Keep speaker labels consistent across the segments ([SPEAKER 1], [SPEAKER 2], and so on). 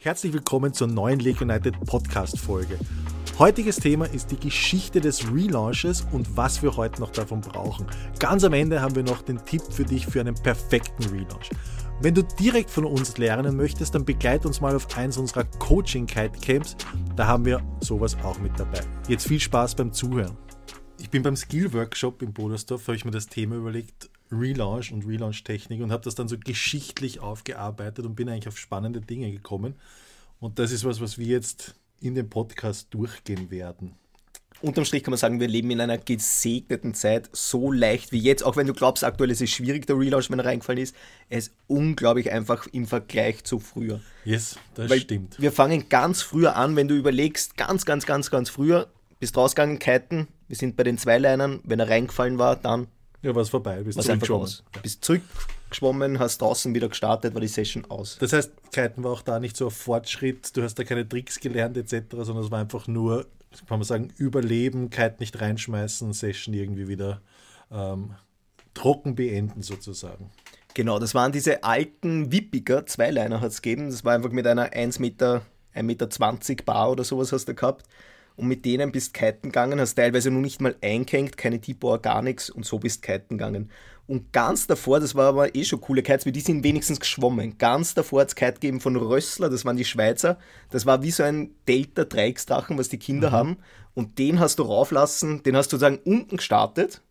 [SPEAKER 1] Herzlich willkommen zur neuen Lake United Podcast Folge. Heutiges Thema ist die Geschichte des Relaunches und was wir heute noch davon brauchen. Ganz am Ende haben wir noch den Tipp für dich für einen perfekten Relaunch. Wenn du direkt von uns lernen möchtest, dann begleite uns mal auf eins unserer Coaching Kite Camps. Da haben wir sowas auch mit dabei. Jetzt viel Spaß beim Zuhören. Ich bin beim Skill Workshop in Bodersdorf, habe ich mir das Thema überlegt, Relaunch und Relaunch-Technik und habe das dann so geschichtlich aufgearbeitet und bin eigentlich auf spannende Dinge gekommen. Und das ist was, was wir jetzt in dem Podcast durchgehen werden.
[SPEAKER 2] Unterm Strich kann man sagen, wir leben in einer gesegneten Zeit, so leicht wie jetzt, auch wenn du glaubst, aktuell ist es schwierig, der Relaunch, wenn er reingefallen ist. Es ist unglaublich einfach im Vergleich zu früher.
[SPEAKER 1] Yes, das Weil stimmt.
[SPEAKER 2] Wir fangen ganz früher an, wenn du überlegst, ganz, ganz, ganz, ganz früher, bist rausgegangen, kiten, wir sind bei den Zweileinern, wenn er reingefallen war, dann
[SPEAKER 1] ja, war es vorbei.
[SPEAKER 2] Bist zurückgeschwommen. Bist zurückgeschwommen, hast draußen wieder gestartet, war die Session aus.
[SPEAKER 1] Das heißt, Kiten war auch da nicht so ein Fortschritt, du hast da keine Tricks gelernt etc., sondern es war einfach nur, kann man sagen, Überleben, Kite nicht reinschmeißen, Session irgendwie wieder ähm, trocken beenden sozusagen.
[SPEAKER 2] Genau, das waren diese alten Wippiger, Zweiliner hat es gegeben. Das war einfach mit einer 1 Meter, 1,20 Meter Bar oder sowas hast du gehabt und mit denen bist kiten gegangen, hast teilweise noch nicht mal eingehängt, keine Tipo, gar nichts und so bist kiten gegangen. Und ganz davor, das war aber eh schon coole Kites, weil die sind wenigstens geschwommen. Ganz davor hat es Kite gegeben von Rössler, das waren die Schweizer. Das war wie so ein Delta-Dreiecksdrachen, was die Kinder mhm. haben. Und den hast du rauflassen, den hast du sozusagen unten gestartet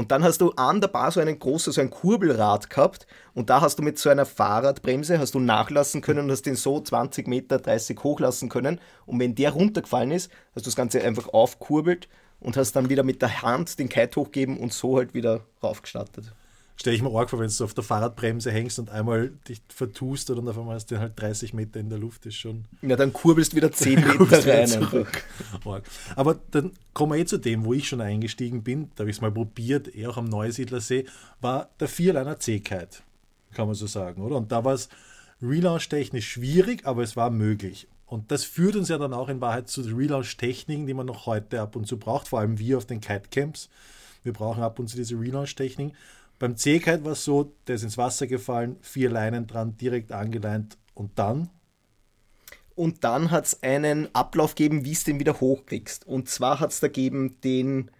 [SPEAKER 2] und dann hast du an der Bar so einen großen, so ein Kurbelrad gehabt und da hast du mit so einer Fahrradbremse hast du nachlassen können und hast den so 20 Meter, 30 hochlassen können. Und wenn der runtergefallen ist, hast du das Ganze einfach aufkurbelt und hast dann wieder mit der Hand den Kite hochgeben und so halt wieder raufgestartet
[SPEAKER 1] stelle ich mir arg vor, wenn du auf der Fahrradbremse hängst und einmal dich vertust und auf einmal hast du halt 30 Meter in der Luft, ist schon.
[SPEAKER 2] Ja, dann kurbelst du wieder 10 Meter rein.
[SPEAKER 1] Aber dann kommen wir eh zu dem, wo ich schon eingestiegen bin, da habe ich es mal probiert, eher auch am Neusiedlersee, war der Vierliner C-Kite, kann man so sagen, oder? Und da war es relaunch-technisch schwierig, aber es war möglich. Und das führt uns ja dann auch in Wahrheit zu Relaunch-Techniken, die man noch heute ab und zu braucht, vor allem wir auf den Kite-Camps. Wir brauchen ab und zu diese Relaunch-Techniken. Beim C-Kite war es so, der ist ins Wasser gefallen, vier Leinen dran, direkt angeleint und dann?
[SPEAKER 2] Und dann hat es einen Ablauf gegeben, wie es den wieder hochkriegst. Und zwar hat es da gegeben den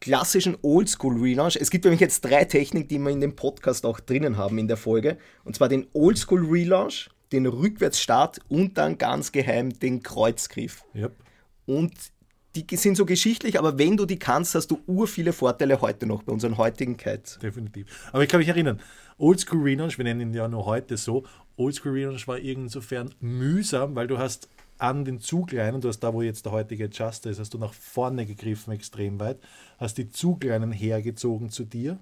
[SPEAKER 2] klassischen Oldschool Relaunch. Es gibt nämlich jetzt drei Techniken, die wir in dem Podcast auch drinnen haben in der Folge. Und zwar den Oldschool Relaunch, den Rückwärtsstart und dann ganz geheim den Kreuzgriff.
[SPEAKER 1] Yep.
[SPEAKER 2] Und die sind so geschichtlich, aber wenn du die kannst, hast du ur viele Vorteile heute noch bei unseren heutigen Kites.
[SPEAKER 1] Definitiv. Aber ich kann mich erinnern, Oldschool Relaunch, wir nennen ihn ja nur heute so, Oldschool Relaunch war insofern mühsam, weil du hast an den Zugleinen, du hast da, wo jetzt der heutige Adjuster ist, hast du nach vorne gegriffen, extrem weit, hast die Zugleinen hergezogen zu dir,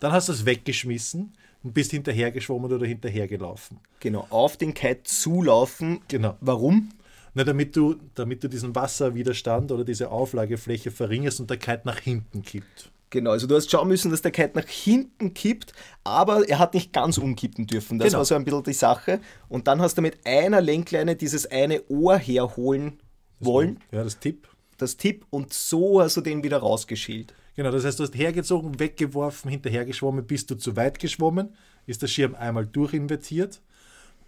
[SPEAKER 1] dann hast du es weggeschmissen und bist hinterhergeschwommen oder hinterhergelaufen.
[SPEAKER 2] Genau, auf den Kite zulaufen.
[SPEAKER 1] Genau.
[SPEAKER 2] Warum?
[SPEAKER 1] Na, damit, du, damit du diesen Wasserwiderstand oder diese Auflagefläche verringerst und der Kite nach hinten kippt.
[SPEAKER 2] Genau, also du hast schauen müssen, dass der Kite nach hinten kippt, aber er hat nicht ganz umkippen dürfen. Das genau. war so ein bisschen die Sache. Und dann hast du mit einer Lenkleine dieses eine Ohr herholen wollen.
[SPEAKER 1] Ja, das Tipp.
[SPEAKER 2] Das Tipp und so hast du den wieder rausgeschält.
[SPEAKER 1] Genau, das heißt, du hast hergezogen, weggeworfen, hinterhergeschwommen, bist du zu weit geschwommen, ist der Schirm einmal durchinvertiert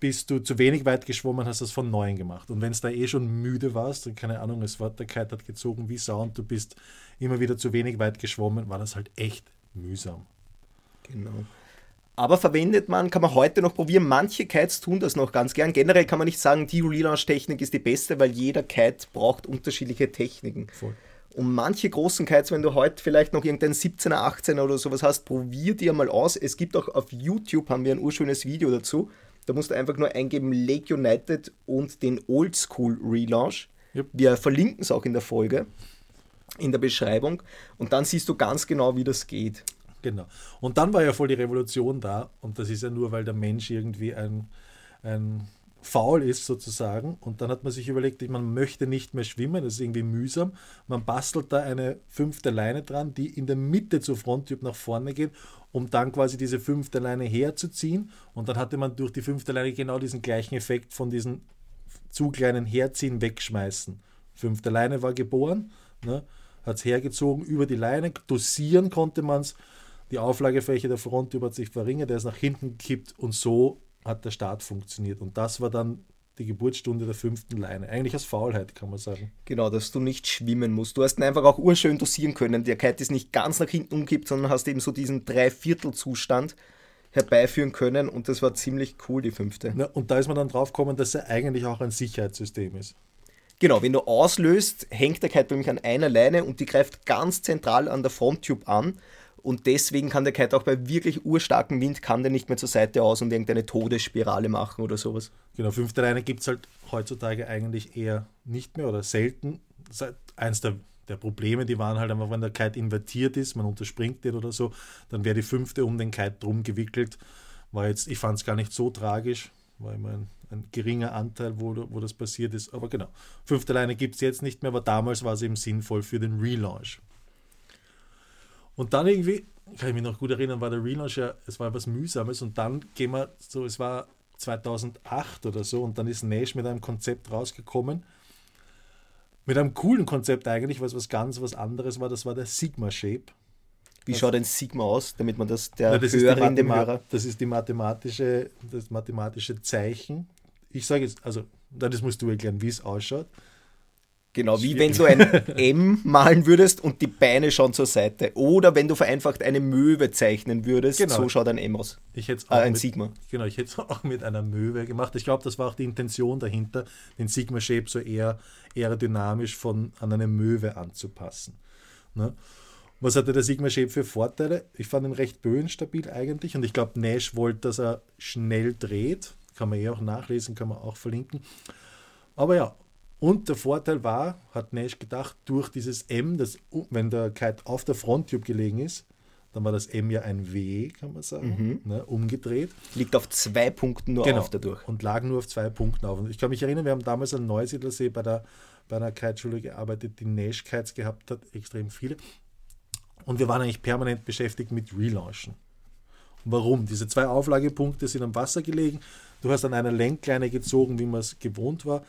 [SPEAKER 1] bist du zu wenig weit geschwommen, hast das von neuem gemacht. Und wenn es da eh schon müde warst und keine Ahnung, es Kite hat gezogen wie Sau und du bist immer wieder zu wenig weit geschwommen, war das halt echt mühsam.
[SPEAKER 2] Genau. Aber verwendet man, kann man heute noch probieren. Manche Kites tun das noch ganz gern. Generell kann man nicht sagen, die Relaunch-Technik ist die beste, weil jeder Kite braucht unterschiedliche Techniken.
[SPEAKER 1] Voll.
[SPEAKER 2] Und manche großen Kites, wenn du heute vielleicht noch irgendeinen 17er, 18er oder sowas hast, probier dir mal aus. Es gibt auch auf YouTube, haben wir ein urschönes Video dazu. Da musst du einfach nur eingeben Lake United und den Old School Relaunch. Yep. Wir verlinken es auch in der Folge, in der Beschreibung. Und dann siehst du ganz genau, wie das geht.
[SPEAKER 1] Genau. Und dann war ja voll die Revolution da. Und das ist ja nur, weil der Mensch irgendwie ein, ein faul ist sozusagen. Und dann hat man sich überlegt, man möchte nicht mehr schwimmen, das ist irgendwie mühsam. Man bastelt da eine fünfte Leine dran, die in der Mitte zur Fronttyp nach vorne geht, um dann quasi diese fünfte Leine herzuziehen. Und dann hatte man durch die fünfte Leine genau diesen gleichen Effekt von diesen zu kleinen Herziehen, wegschmeißen. Fünfte Leine war geboren, ne, hat es hergezogen über die Leine, dosieren konnte man es. Die Auflagefläche der Fronttyp hat sich verringert, der ist nach hinten gekippt und so hat der Start funktioniert. Und das war dann die Geburtsstunde der fünften Leine. Eigentlich aus Faulheit, kann man sagen.
[SPEAKER 2] Genau, dass du nicht schwimmen musst. Du hast ihn einfach auch urschön dosieren können. Der Kite ist nicht ganz nach hinten umkippt, sondern hast eben so diesen Dreiviertelzustand herbeiführen können und das war ziemlich cool, die fünfte.
[SPEAKER 1] Ja, und da ist man dann drauf gekommen, dass er eigentlich auch ein Sicherheitssystem ist.
[SPEAKER 2] Genau, wenn du auslöst, hängt der Kite nämlich an einer Leine und die greift ganz zentral an der Fronttube an und deswegen kann der Kite auch bei wirklich urstarkem Wind kann der nicht mehr zur Seite aus und irgendeine Todesspirale machen oder sowas.
[SPEAKER 1] Genau, fünfte Leine gibt es halt heutzutage eigentlich eher nicht mehr oder selten. Eins der, der Probleme, die waren halt einfach, wenn der Kite invertiert ist, man unterspringt den oder so, dann wäre die fünfte um den Kite drum gewickelt. War jetzt, ich fand es gar nicht so tragisch, war immer ein, ein geringer Anteil, wo, wo das passiert ist. Aber genau, fünfte Leine gibt es jetzt nicht mehr, aber damals war es eben sinnvoll für den Relaunch. Und dann irgendwie, kann ich mich noch gut erinnern, war der Relaunch ja, es war was Mühsames und dann gehen wir so, es war 2008 oder so und dann ist Nash mit einem Konzept rausgekommen. Mit einem coolen Konzept eigentlich, was was ganz was anderes war, das war der Sigma Shape.
[SPEAKER 2] Wie also, schaut ein Sigma aus, damit man das der
[SPEAKER 1] na, das Hörerin, dem Hörer... Das ist die mathematische, das mathematische Zeichen. Ich sage jetzt, also, das musst du erklären, wie es ausschaut.
[SPEAKER 2] Genau, wie wenn du ein M malen würdest und die Beine schauen zur Seite. Oder wenn du vereinfacht eine Möwe zeichnen würdest, genau. so schaut ein M aus.
[SPEAKER 1] Ich hätte äh, ein mit, Sigma. Genau, ich hätte es auch mit einer Möwe gemacht. Ich glaube, das war auch die Intention dahinter, den Sigma-Shape so eher aerodynamisch von, an eine Möwe anzupassen. Ne? Was hatte der Sigma-Shape für Vorteile? Ich fand ihn recht böenstabil eigentlich und ich glaube, Nash wollte, dass er schnell dreht. Kann man eh auch nachlesen, kann man auch verlinken. Aber ja, und der Vorteil war, hat Nash gedacht, durch dieses M, das, wenn der Kite auf der Fronttube gelegen ist, dann war das M ja ein W, kann man sagen, mhm. ne, umgedreht.
[SPEAKER 2] Liegt auf zwei Punkten nur
[SPEAKER 1] genau.
[SPEAKER 2] auf dadurch.
[SPEAKER 1] Und lag nur auf zwei Punkten auf. Und ich kann mich erinnern, wir haben damals an Neusiedlersee bei, der, bei einer Kiteschule gearbeitet, die Nash-Kites gehabt hat, extrem viele. Und wir waren eigentlich permanent beschäftigt mit Relaunchen. Und warum? Diese zwei Auflagepunkte sind am Wasser gelegen. Du hast an einer Lenkleine gezogen, wie man es gewohnt war.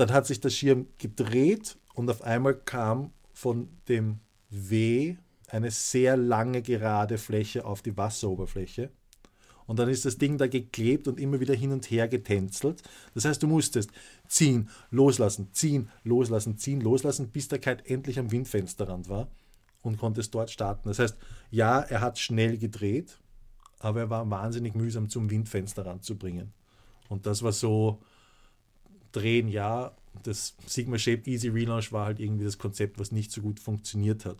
[SPEAKER 1] Dann hat sich der Schirm gedreht und auf einmal kam von dem W eine sehr lange gerade Fläche auf die Wasseroberfläche. Und dann ist das Ding da geklebt und immer wieder hin und her getänzelt. Das heißt, du musstest ziehen, loslassen, ziehen, loslassen, ziehen, loslassen, bis der Kite endlich am Windfensterrand war und konntest dort starten. Das heißt, ja, er hat schnell gedreht, aber er war wahnsinnig mühsam zum Windfensterrand zu bringen. Und das war so drehen, ja. Das Sigma Shape Easy Relaunch war halt irgendwie das Konzept, was nicht so gut funktioniert hat.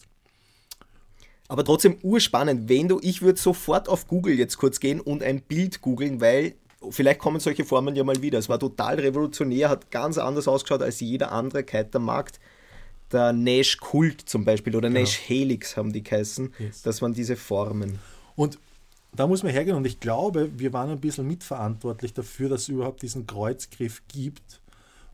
[SPEAKER 2] Aber trotzdem urspannend, wenn du, ich würde sofort auf Google jetzt kurz gehen und ein Bild googeln, weil vielleicht kommen solche Formen ja mal wieder. Es war total revolutionär, hat ganz anders ausgeschaut als jeder andere Kite am Markt. Der Nash Kult zum Beispiel oder genau. Nash Helix haben die geheißen. Yes. Das waren diese Formen.
[SPEAKER 1] Und da muss man hergehen und ich glaube, wir waren ein bisschen mitverantwortlich dafür, dass es überhaupt diesen Kreuzgriff gibt.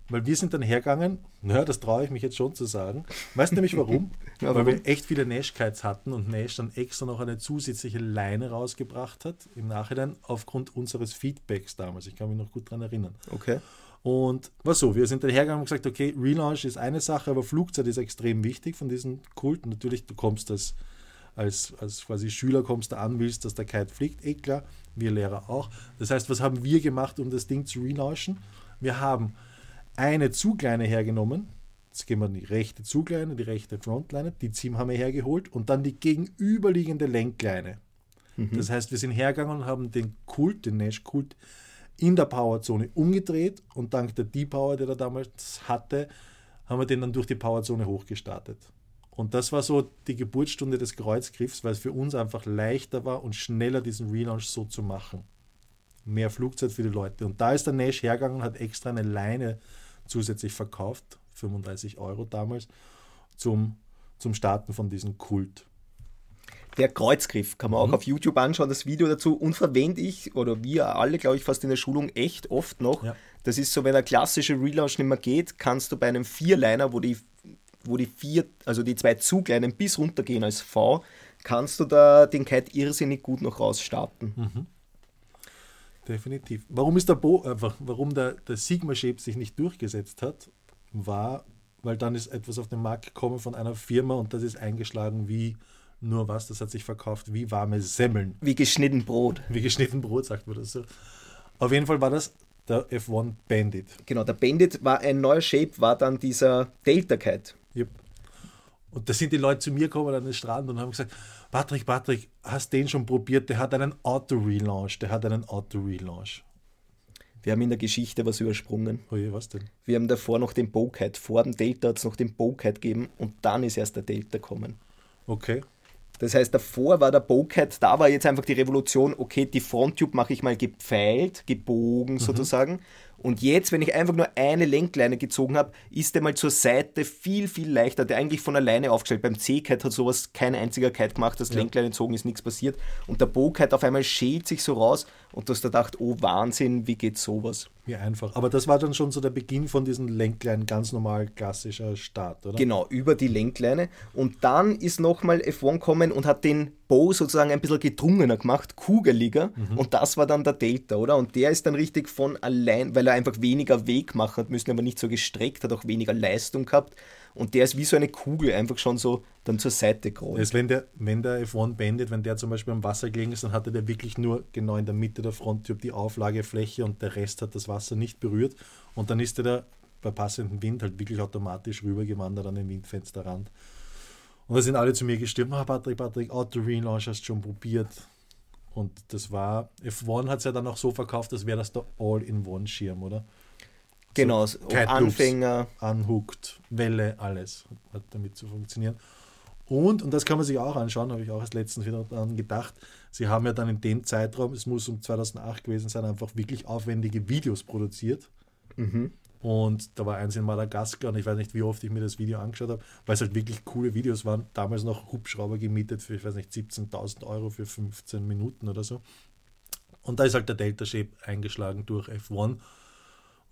[SPEAKER 1] Weil wir sind dann hergegangen, naja, das traue ich mich jetzt schon zu sagen. Weißt du nämlich warum? ja, Weil wir echt viele Nash-Kites hatten und Nash dann extra noch eine zusätzliche Leine rausgebracht hat, im Nachhinein aufgrund unseres Feedbacks damals. Ich kann mich noch gut daran erinnern.
[SPEAKER 2] Okay.
[SPEAKER 1] Und war so, wir sind dann hergegangen und gesagt, okay, Relaunch ist eine Sache, aber Flugzeit ist extrem wichtig von diesen Kulten. Natürlich, du kommst als als, als quasi Schüler kommst du an, willst, dass der Kite fliegt, eh klar, wir Lehrer auch. Das heißt, was haben wir gemacht, um das Ding zu relaunchen? Wir haben eine Zugleine hergenommen, jetzt gehen wir die rechte Zugleine, die rechte Frontleine, die Zim haben wir hergeholt und dann die gegenüberliegende Lenkleine. Mhm. Das heißt, wir sind hergegangen und haben den Kult, den Nash-Kult, in der Powerzone umgedreht und dank der D-Power, die er damals hatte, haben wir den dann durch die Powerzone hochgestartet. Und das war so die Geburtsstunde des Kreuzgriffs, weil es für uns einfach leichter war und schneller diesen Relaunch so zu machen. Mehr Flugzeit für die Leute. Und da ist der Nash hergegangen und hat extra eine Leine zusätzlich verkauft, 35 Euro damals, zum, zum Starten von diesem Kult.
[SPEAKER 2] Der Kreuzgriff kann man auch mhm. auf YouTube anschauen, das Video dazu. Und verwende ich, oder wir alle, glaube ich, fast in der Schulung echt oft noch. Ja. Das ist so, wenn der klassische Relaunch nicht mehr geht, kannst du bei einem Vierliner, wo die wo die vier, also die zwei Zugleinen bis runtergehen als V, kannst du da den Kite irrsinnig gut noch rausstarten. Mhm.
[SPEAKER 1] Definitiv. Warum ist der Bo, äh, warum der, der Sigma Shape sich nicht durchgesetzt hat, war, weil dann ist etwas auf den Markt gekommen von einer Firma und das ist eingeschlagen wie nur was, das hat sich verkauft wie warme Semmeln.
[SPEAKER 2] Wie geschnitten Brot.
[SPEAKER 1] Wie geschnitten Brot, sagt man das so. Auf jeden Fall war das der F1 Bandit.
[SPEAKER 2] Genau, der Bandit war ein neuer Shape, war dann dieser Delta Kite.
[SPEAKER 1] Yep. Und da sind die Leute zu mir gekommen an den Strand und haben gesagt, Patrick, Patrick, hast den schon probiert? Der hat einen Auto-Relaunch, der hat einen Auto-Relaunch.
[SPEAKER 2] Wir haben in der Geschichte was übersprungen.
[SPEAKER 1] Oh je, was denn?
[SPEAKER 2] Wir haben davor noch den Bowkite. Vor dem Delta hat es noch den Bowkite gegeben und dann ist erst der Delta gekommen.
[SPEAKER 1] Okay.
[SPEAKER 2] Das heißt, davor war der Bowcat, da war jetzt einfach die Revolution, okay, die Fronttube mache ich mal gepfeilt, gebogen mhm. sozusagen. Und jetzt, wenn ich einfach nur eine Lenkleine gezogen habe, ist der mal zur Seite viel, viel leichter. Der eigentlich von alleine aufgestellt. Beim C-Kite hat sowas kein einziger Kite gemacht, das ja. Lenkleine gezogen ist, nichts passiert. Und der Bow-Kite auf einmal schält sich so raus und du hast da gedacht, oh Wahnsinn, wie geht sowas?
[SPEAKER 1] Wie einfach. Aber das war dann schon so der Beginn von diesen Lenkleinen, ganz normal klassischer Start, oder?
[SPEAKER 2] Genau, über die Lenkleine. Und dann ist nochmal F1 gekommen und hat den Bow sozusagen ein bisschen gedrungener gemacht, kugeliger. Mhm. Und das war dann der Delta, oder? Und der ist dann richtig von allein, weil er einfach weniger Weg machen hat müssen, aber nicht so gestreckt, hat auch weniger Leistung gehabt. Und der ist wie so eine Kugel einfach schon so dann zur Seite gerollt.
[SPEAKER 1] Das wenn der, wenn der F1 Bandit, wenn der zum Beispiel am Wasser gelegen ist, dann hatte der wirklich nur genau in der Mitte der Fronttür die Auflagefläche und der Rest hat das Wasser nicht berührt. Und dann ist der da bei passendem Wind halt wirklich automatisch rübergewandert an den Windfensterrand. Und da sind alle zu mir gestimmt, ah, Patrick, Patrick, Auto Relaunch hast du schon probiert. Und das war, F1 hat es ja dann auch so verkauft, als wäre das der All-in-One-Schirm, oder?
[SPEAKER 2] Genau, so Anfänger.
[SPEAKER 1] Anhuckt, Welle, alles hat damit zu funktionieren. Und, und das kann man sich auch anschauen, habe ich auch als letztens wieder daran gedacht, sie haben ja dann in dem Zeitraum, es muss um 2008 gewesen sein, einfach wirklich aufwendige Videos produziert. Mhm. Und da war eins in Madagaskar und ich weiß nicht, wie oft ich mir das Video angeschaut habe, weil es halt wirklich coole Videos waren. Damals noch Hubschrauber gemietet für, ich weiß nicht, 17.000 Euro für 15 Minuten oder so. Und da ist halt der Delta Shape eingeschlagen durch F1.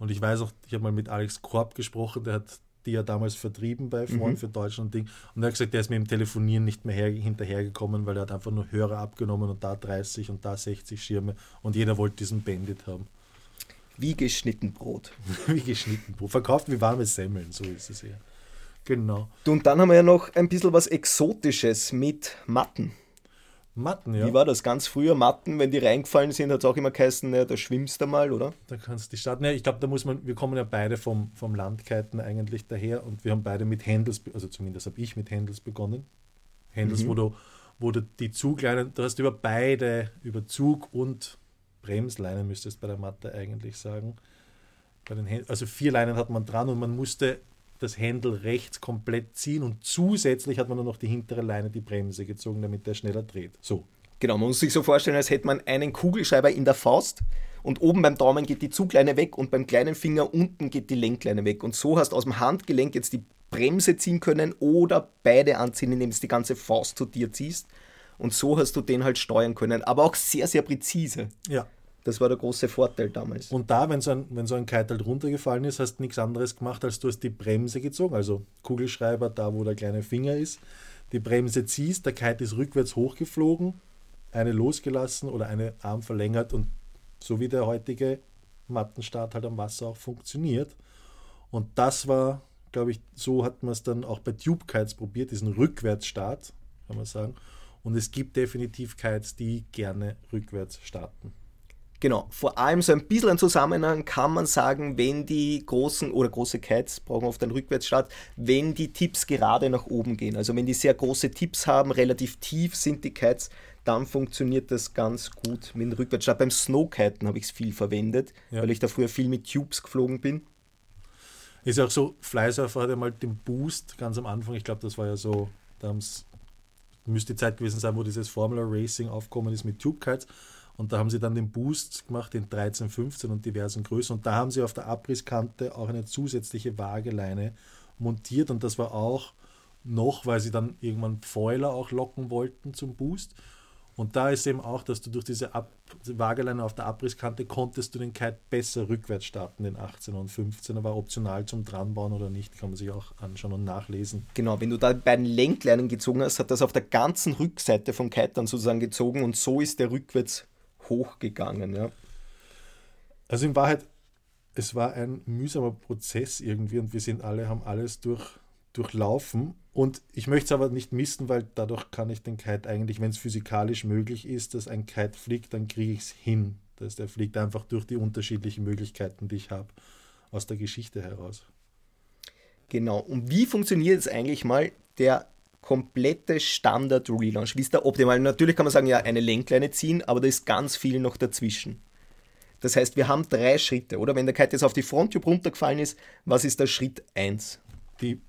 [SPEAKER 1] Und ich weiß auch, ich habe mal mit Alex Korb gesprochen, der hat die ja damals vertrieben bei F1 mhm. für Deutschland Ding. Und er hat gesagt, der ist mit dem Telefonieren nicht mehr her, hinterhergekommen, weil er hat einfach nur Hörer abgenommen und da 30 und da 60 Schirme und jeder wollte diesen Bandit haben.
[SPEAKER 2] Wie geschnitten Brot.
[SPEAKER 1] wie geschnitten Brot. Verkauft wie warme Semmeln, so ist es ja. Genau.
[SPEAKER 2] Und dann haben wir ja noch ein bisschen was Exotisches mit Matten.
[SPEAKER 1] Matten, ja.
[SPEAKER 2] Wie war das? Ganz früher Matten, wenn die reingefallen sind, hat es auch immer geheißen, ja, da schwimmst du mal, oder?
[SPEAKER 1] Da kannst du die starten. Ja, ich glaube, da muss man, wir kommen ja beide vom, vom Landkiten eigentlich daher und wir haben beide mit Handles, also zumindest habe ich mit Handles begonnen. Handles, mhm. wo du, wo du die Zugleinen, du hast über beide, über Zug und Bremsleinen müsstest bei der Matte eigentlich sagen. Bei den also vier Leinen hat man dran und man musste das Händel rechts komplett ziehen und zusätzlich hat man dann noch die hintere Leine die Bremse gezogen, damit der schneller dreht. So.
[SPEAKER 2] Genau, man muss sich so vorstellen, als hätte man einen Kugelschreiber in der Faust und oben beim Daumen geht die Zugleine weg und beim kleinen Finger unten geht die Lenkleine weg. Und so hast du aus dem Handgelenk jetzt die Bremse ziehen können oder beide anziehen, indem du die ganze Faust zu dir ziehst. Und so hast du den halt steuern können, aber auch sehr, sehr präzise.
[SPEAKER 1] Ja.
[SPEAKER 2] Das war der große Vorteil damals.
[SPEAKER 1] Und da, wenn so ein, wenn so ein Kite halt runtergefallen ist, hast du nichts anderes gemacht, als du hast die Bremse gezogen, also Kugelschreiber da, wo der kleine Finger ist, die Bremse ziehst, der Kite ist rückwärts hochgeflogen, eine losgelassen oder eine Arm verlängert und so wie der heutige Mattenstart halt am Wasser auch funktioniert. Und das war, glaube ich, so hat man es dann auch bei Tube Kites probiert, diesen Rückwärtsstart, kann man sagen. Und es gibt definitiv Kites, die gerne rückwärts starten.
[SPEAKER 2] Genau, vor allem so ein bisschen ein Zusammenhang kann man sagen, wenn die großen oder große Kites brauchen oft einen Rückwärtsstart, wenn die Tips gerade nach oben gehen. Also wenn die sehr große Tips haben, relativ tief sind die Kites, dann funktioniert das ganz gut mit dem Rückwärtsstart. Beim Snowkiten habe ich es viel verwendet, ja. weil ich da früher viel mit Tubes geflogen bin.
[SPEAKER 1] Ist ja auch so, Flysurfer hat ja mal den Boost ganz am Anfang, ich glaube, das war ja so, da müsste die Zeit gewesen sein, wo dieses Formula Racing aufgekommen ist mit Tube Kites und da haben sie dann den Boost gemacht in 13, 15 und diversen Größen. Und da haben sie auf der Abrisskante auch eine zusätzliche Waageleine montiert. Und das war auch noch, weil sie dann irgendwann Foiler auch locken wollten zum Boost. Und da ist eben auch, dass du durch diese Ab Waageleine auf der Abrisskante konntest du den Kite besser rückwärts starten, den 18er und 15er. War optional zum Dranbauen oder nicht, kann man sich auch anschauen und nachlesen.
[SPEAKER 2] Genau, wenn du da bei den Lenkleinen gezogen hast, hat das auf der ganzen Rückseite vom Kite dann sozusagen gezogen und so ist der rückwärts hochgegangen. Ja.
[SPEAKER 1] Also in Wahrheit, es war ein mühsamer Prozess irgendwie und wir sind alle, haben alles durch, durchlaufen. Und ich möchte es aber nicht missen, weil dadurch kann ich den Kite eigentlich, wenn es physikalisch möglich ist, dass ein Kite fliegt, dann kriege ich es hin, Das heißt, er fliegt einfach durch die unterschiedlichen Möglichkeiten, die ich habe, aus der Geschichte heraus.
[SPEAKER 2] Genau. Und wie funktioniert jetzt eigentlich mal der komplette Standard-Relaunch? Wie ist der optimal? Natürlich kann man sagen, ja, eine Lenkleine ziehen, aber da ist ganz viel noch dazwischen. Das heißt, wir haben drei Schritte, oder? Wenn der Kite jetzt auf die Fronttube runtergefallen ist, was ist der Schritt 1?
[SPEAKER 1] Die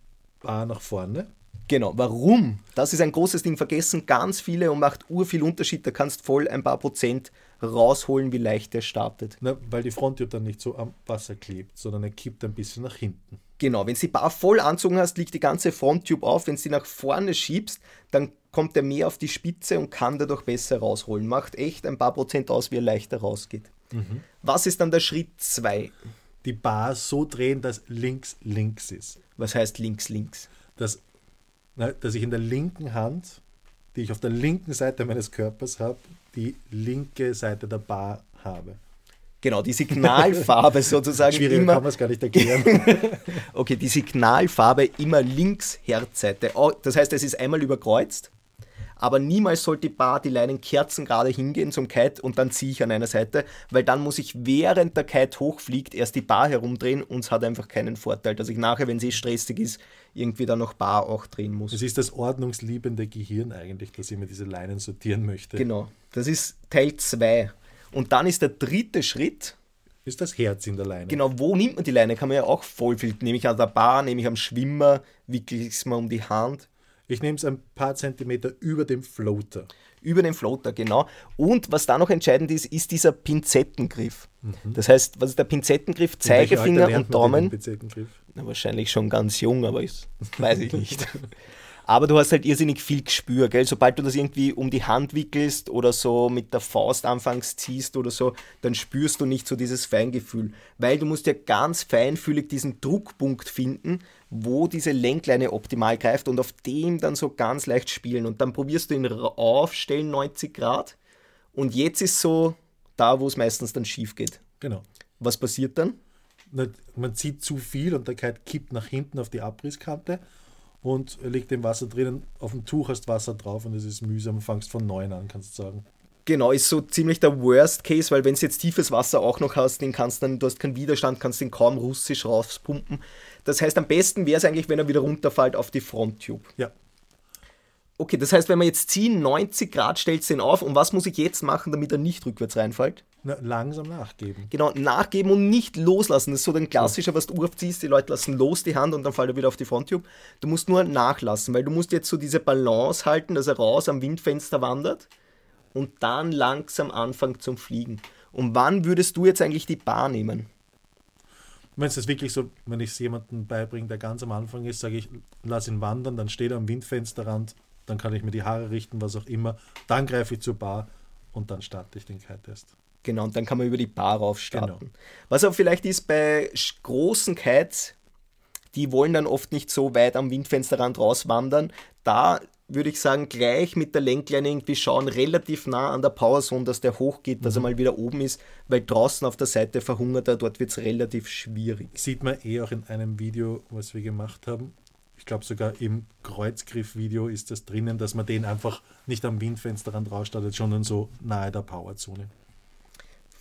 [SPEAKER 1] Bar nach vorne.
[SPEAKER 2] Genau, warum? Das ist ein großes Ding. Vergessen ganz viele und macht ur viel Unterschied. Da kannst voll ein paar Prozent rausholen, wie leicht der startet.
[SPEAKER 1] Na, weil die Fronttube dann nicht so am Wasser klebt, sondern er kippt ein bisschen nach hinten.
[SPEAKER 2] Genau, wenn du die Bar voll anzogen hast, liegt die ganze Fronttube auf. Wenn du sie nach vorne schiebst, dann kommt er mehr auf die Spitze und kann dadurch besser rausholen. Macht echt ein paar Prozent aus, wie er leichter rausgeht. Mhm. Was ist dann der Schritt 2?
[SPEAKER 1] Die Bar so drehen, dass links links ist.
[SPEAKER 2] Was heißt links links?
[SPEAKER 1] Dass, na, dass ich in der linken Hand, die ich auf der linken Seite meines Körpers habe, die linke Seite der Bar habe.
[SPEAKER 2] Genau, die Signalfarbe sozusagen.
[SPEAKER 1] Schwierig immer, kann man es gar nicht erklären.
[SPEAKER 2] okay, die Signalfarbe immer links Herzseite. Das heißt, es ist einmal überkreuzt aber niemals sollte die Bar die Leinen Kerzen gerade hingehen zum Kite und dann ziehe ich an einer Seite, weil dann muss ich während der Kite hochfliegt erst die Bar herumdrehen und es hat einfach keinen Vorteil, dass ich nachher, wenn sie stressig ist, irgendwie dann noch Bar auch drehen muss.
[SPEAKER 1] Es ist das ordnungsliebende Gehirn eigentlich, das immer diese Leinen sortieren möchte.
[SPEAKER 2] Genau, das ist Teil 2. Und dann ist der dritte Schritt,
[SPEAKER 1] ist das Herz in der Leine.
[SPEAKER 2] Genau, wo nimmt man die Leine? Kann man ja auch voll viel. Nehme ich an der Bar, nehme ich am Schwimmer, wickle ich es mal um die Hand.
[SPEAKER 1] Ich nehme es ein paar Zentimeter über dem Floater.
[SPEAKER 2] Über den Floater, genau. Und was da noch entscheidend ist, ist dieser Pinzettengriff. Mhm. Das heißt, was ist der Pinzettengriff? Zeigefinger und Daumen. Na, wahrscheinlich schon ganz jung, aber ich, weiß ich nicht. Aber du hast halt irrsinnig viel Gespür, gell? Sobald du das irgendwie um die Hand wickelst oder so mit der Faust anfangs ziehst oder so, dann spürst du nicht so dieses Feingefühl. Weil du musst ja ganz feinfühlig diesen Druckpunkt finden, wo diese Lenkleine optimal greift und auf dem dann so ganz leicht spielen. Und dann probierst du ihn aufstellen, 90 Grad. Und jetzt ist so da, wo es meistens dann schief geht.
[SPEAKER 1] Genau.
[SPEAKER 2] Was passiert dann?
[SPEAKER 1] Man zieht zu viel und der Kite kippt nach hinten auf die Abrisskante und liegt im Wasser drinnen. Auf dem Tuch hast Wasser drauf und es ist mühsam. Fangst von neuem an, kannst du sagen.
[SPEAKER 2] Genau, ist so ziemlich der Worst Case, weil wenn du jetzt tiefes Wasser auch noch hast, den kannst dann, du hast keinen Widerstand, kannst den kaum russisch rauspumpen. Das heißt, am besten wäre es eigentlich, wenn er wieder runterfällt auf die Fronttube.
[SPEAKER 1] Ja.
[SPEAKER 2] Okay, das heißt, wenn wir jetzt ziehen, 90 Grad stellst du ihn auf und was muss ich jetzt machen, damit er nicht rückwärts reinfällt?
[SPEAKER 1] Na, langsam nachgeben.
[SPEAKER 2] Genau, nachgeben und nicht loslassen. Das ist so ein klassischer, was du aufziehst, die Leute lassen los die Hand und dann fällt er wieder auf die Fronttube. Du musst nur nachlassen, weil du musst jetzt so diese Balance halten, dass er raus am Windfenster wandert und dann langsam anfängt zum Fliegen. Und wann würdest du jetzt eigentlich die Bar nehmen?
[SPEAKER 1] Wenn es wirklich so, wenn ich es jemandem beibringe, der ganz am Anfang ist, sage ich, lass ihn wandern, dann steht er am Windfensterrand dann kann ich mir die Haare richten, was auch immer. Dann greife ich zur Bar und dann starte ich den Kite-Test.
[SPEAKER 2] Genau, und dann kann man über die Bar rauf starten. Genau. Was aber vielleicht ist bei großen Kites, die wollen dann oft nicht so weit am Windfensterrand rauswandern. Da würde ich sagen, gleich mit der Lenkleine irgendwie schauen, relativ nah an der Powerzone, dass der hochgeht, dass mhm. er mal wieder oben ist, weil draußen auf der Seite verhungert er, dort wird es relativ schwierig.
[SPEAKER 1] Sieht man eh auch in einem Video, was wir gemacht haben ich glaube sogar im Kreuzgriff-Video ist das drinnen, dass man den einfach nicht am Windfensterrand rausstartet, sondern so nahe der Powerzone.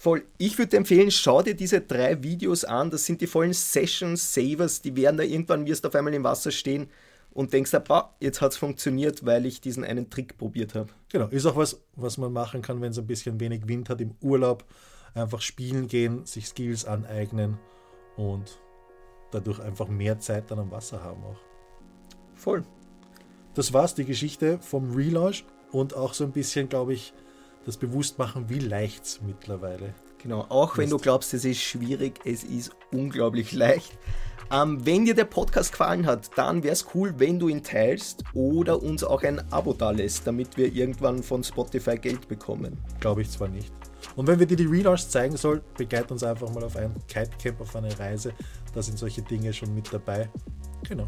[SPEAKER 2] Voll. Ich würde empfehlen, schau dir diese drei Videos an. Das sind die vollen Session Savers. Die werden da irgendwann, wirst du auf einmal im Wasser stehen und denkst, bah, jetzt hat es funktioniert, weil ich diesen einen Trick probiert habe.
[SPEAKER 1] Genau, ist auch was, was man machen kann, wenn es ein bisschen wenig Wind hat im Urlaub. Einfach spielen gehen, sich Skills aneignen und dadurch einfach mehr Zeit dann am Wasser haben auch.
[SPEAKER 2] Voll.
[SPEAKER 1] Das war's, die Geschichte vom Relaunch und auch so ein bisschen, glaube ich, das Bewusstmachen, wie leicht es mittlerweile
[SPEAKER 2] Genau, auch wenn du glaubst, es ist schwierig, es ist unglaublich leicht. Ähm, wenn dir der Podcast gefallen hat, dann wäre es cool, wenn du ihn teilst oder uns auch ein Abo da lässt, damit wir irgendwann von Spotify Geld bekommen.
[SPEAKER 1] Glaube ich zwar nicht. Und wenn wir dir die Relaunch zeigen sollen, begleite uns einfach mal auf ein Kitecamp, auf eine Reise. Da sind solche Dinge schon mit dabei. Genau.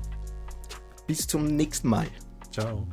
[SPEAKER 2] Bis zum nächsten Mal.
[SPEAKER 1] Ciao.